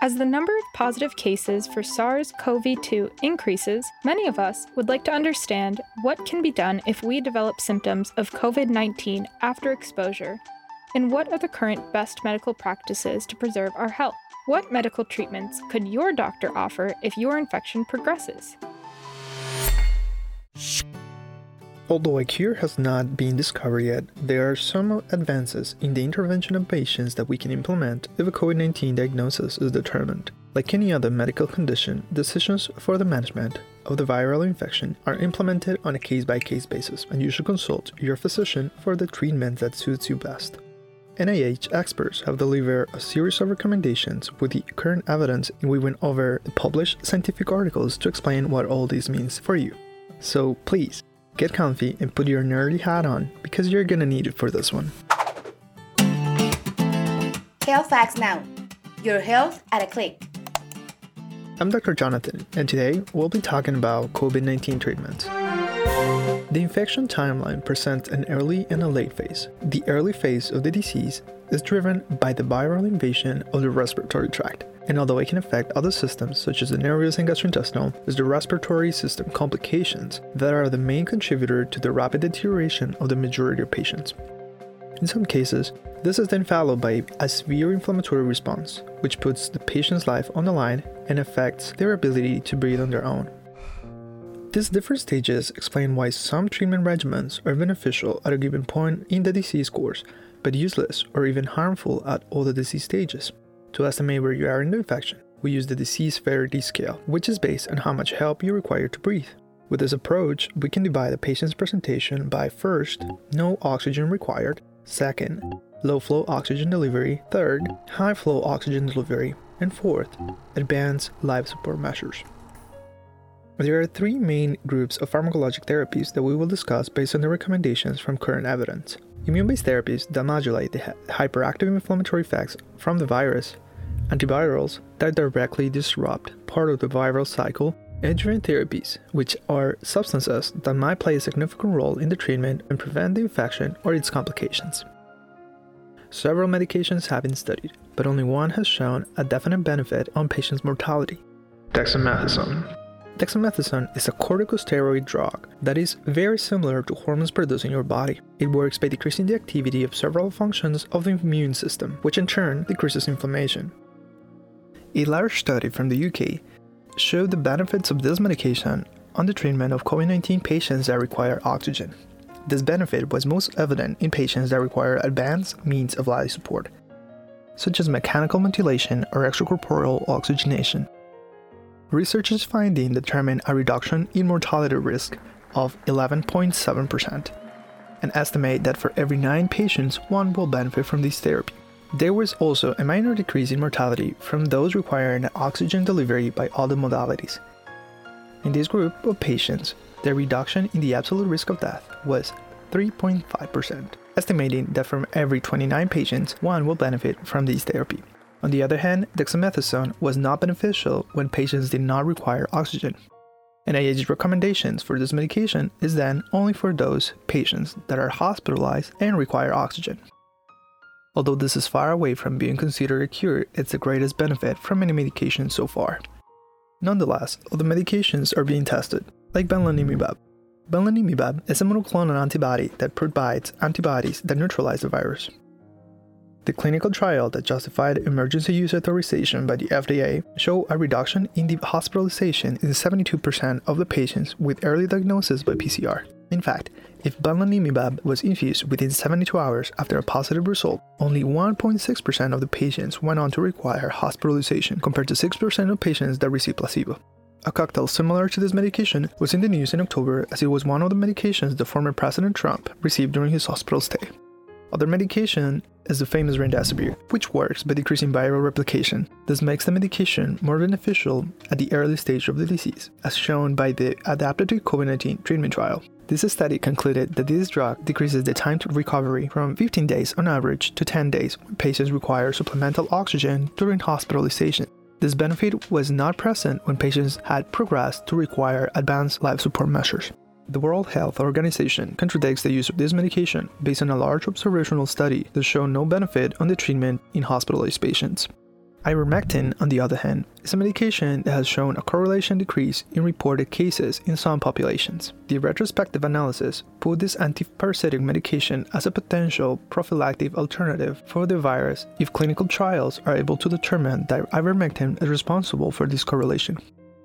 As the number of positive cases for SARS CoV 2 increases, many of us would like to understand what can be done if we develop symptoms of COVID 19 after exposure, and what are the current best medical practices to preserve our health. What medical treatments could your doctor offer if your infection progresses? Although a cure has not been discovered yet, there are some advances in the intervention of patients that we can implement if a COVID 19 diagnosis is determined. Like any other medical condition, decisions for the management of the viral infection are implemented on a case by case basis, and you should consult your physician for the treatment that suits you best. NIH experts have delivered a series of recommendations with the current evidence, and we went over the published scientific articles to explain what all this means for you. So please, Get comfy and put your nerdy hat on because you're gonna need it for this one. Health Facts Now Your health at a click. I'm Dr. Jonathan, and today we'll be talking about COVID 19 treatment. The infection timeline presents an early and a late phase. The early phase of the disease is driven by the viral invasion of the respiratory tract and although it can affect other systems such as the nervous and gastrointestinal, it's the respiratory system complications that are the main contributor to the rapid deterioration of the majority of patients. In some cases, this is then followed by a severe inflammatory response, which puts the patient's life on the line and affects their ability to breathe on their own. These different stages explain why some treatment regimens are beneficial at a given point in the disease course, but useless or even harmful at all the disease stages. To estimate where you are in the infection, we use the disease severity scale, which is based on how much help you require to breathe. With this approach, we can divide a patient's presentation by first, no oxygen required, second, low flow oxygen delivery, third, high flow oxygen delivery, and fourth, advanced life support measures. There are three main groups of pharmacologic therapies that we will discuss based on the recommendations from current evidence. Immune based therapies that modulate the hyperactive inflammatory effects from the virus, antivirals that directly disrupt part of the viral cycle, and adjuvant therapies, which are substances that might play a significant role in the treatment and prevent the infection or its complications. Several medications have been studied, but only one has shown a definite benefit on patients' mortality dexamethasone. Dexamethasone is a corticosteroid drug that is very similar to hormones produced in your body. It works by decreasing the activity of several functions of the immune system, which in turn decreases inflammation. A large study from the UK showed the benefits of this medication on the treatment of COVID 19 patients that require oxygen. This benefit was most evident in patients that require advanced means of life support, such as mechanical ventilation or extracorporeal oxygenation. Researchers' finding determined a reduction in mortality risk of 11.7% and estimate that for every 9 patients, one will benefit from this therapy. There was also a minor decrease in mortality from those requiring oxygen delivery by other modalities. In this group of patients, the reduction in the absolute risk of death was 3.5%, estimating that from every 29 patients, one will benefit from this therapy. On the other hand, dexamethasone was not beneficial when patients did not require oxygen. NIH's recommendations for this medication is then only for those patients that are hospitalized and require oxygen. Although this is far away from being considered a cure, it's the greatest benefit from any medication so far. Nonetheless, other medications are being tested, like bamlanivimab. Bamlanivimab is a monoclonal antibody that provides antibodies that neutralize the virus. The clinical trial that justified emergency use authorization by the FDA showed a reduction in the hospitalization in 72% of the patients with early diagnosis by PCR. In fact, if bamlanivimab was infused within 72 hours after a positive result, only 1.6% of the patients went on to require hospitalization compared to 6% of patients that received placebo. A cocktail similar to this medication was in the news in October as it was one of the medications the former President Trump received during his hospital stay. Other medication is the famous remdesivir, which works by decreasing viral replication. This makes the medication more beneficial at the early stage of the disease, as shown by the Adaptive COVID-19 treatment trial. This study concluded that this drug decreases the time to recovery from 15 days on average to 10 days when patients require supplemental oxygen during hospitalization. This benefit was not present when patients had progressed to require advanced life support measures. The World Health Organization contradicts the use of this medication based on a large observational study that showed no benefit on the treatment in hospitalized patients. Ivermectin, on the other hand, is a medication that has shown a correlation decrease in reported cases in some populations. The retrospective analysis put this antiparasitic medication as a potential prophylactic alternative for the virus if clinical trials are able to determine that ivermectin is responsible for this correlation.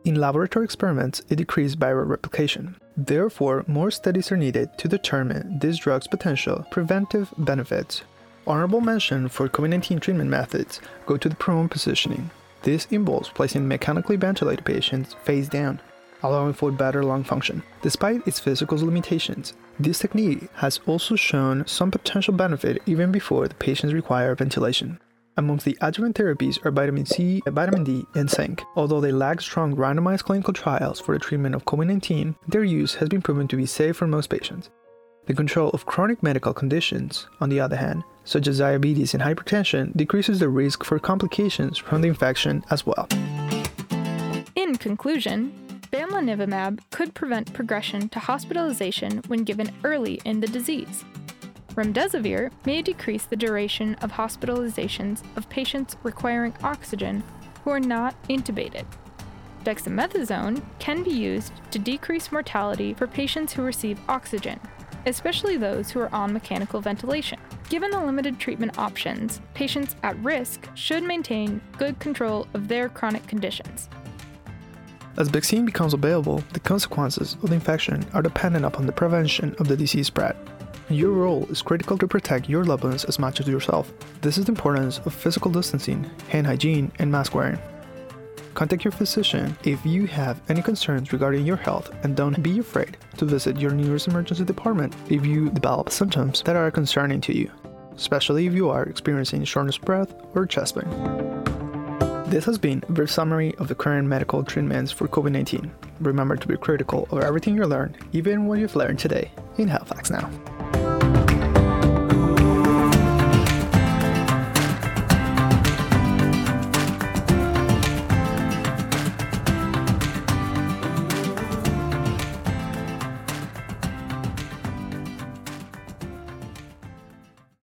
In laboratory experiments, it decreased viral replication. Therefore, more studies are needed to determine this drug's potential preventive benefits Honorable mention for COVID 19 treatment methods go to the prone positioning. This involves placing mechanically ventilated patients face down, allowing for better lung function. Despite its physical limitations, this technique has also shown some potential benefit even before the patients require ventilation. Amongst the adjuvant therapies are vitamin C, vitamin D, and zinc. Although they lack strong randomized clinical trials for the treatment of COVID 19, their use has been proven to be safe for most patients. The control of chronic medical conditions, on the other hand, such as diabetes and hypertension, decreases the risk for complications from the infection as well. In conclusion, bamlanivimab could prevent progression to hospitalization when given early in the disease. Remdesivir may decrease the duration of hospitalizations of patients requiring oxygen who are not intubated. Dexamethasone can be used to decrease mortality for patients who receive oxygen, especially those who are on mechanical ventilation. Given the limited treatment options, patients at risk should maintain good control of their chronic conditions. As vaccine becomes available, the consequences of the infection are dependent upon the prevention of the disease spread. Your role is critical to protect your loved ones as much as yourself. This is the importance of physical distancing, hand hygiene, and mask wearing. Contact your physician if you have any concerns regarding your health and don't be afraid to visit your nearest emergency department if you develop symptoms that are concerning to you, especially if you are experiencing shortness of breath or chest pain. This has been a brief summary of the current medical treatments for COVID 19. Remember to be critical of everything you learn, even what you've learned today in Facts Now.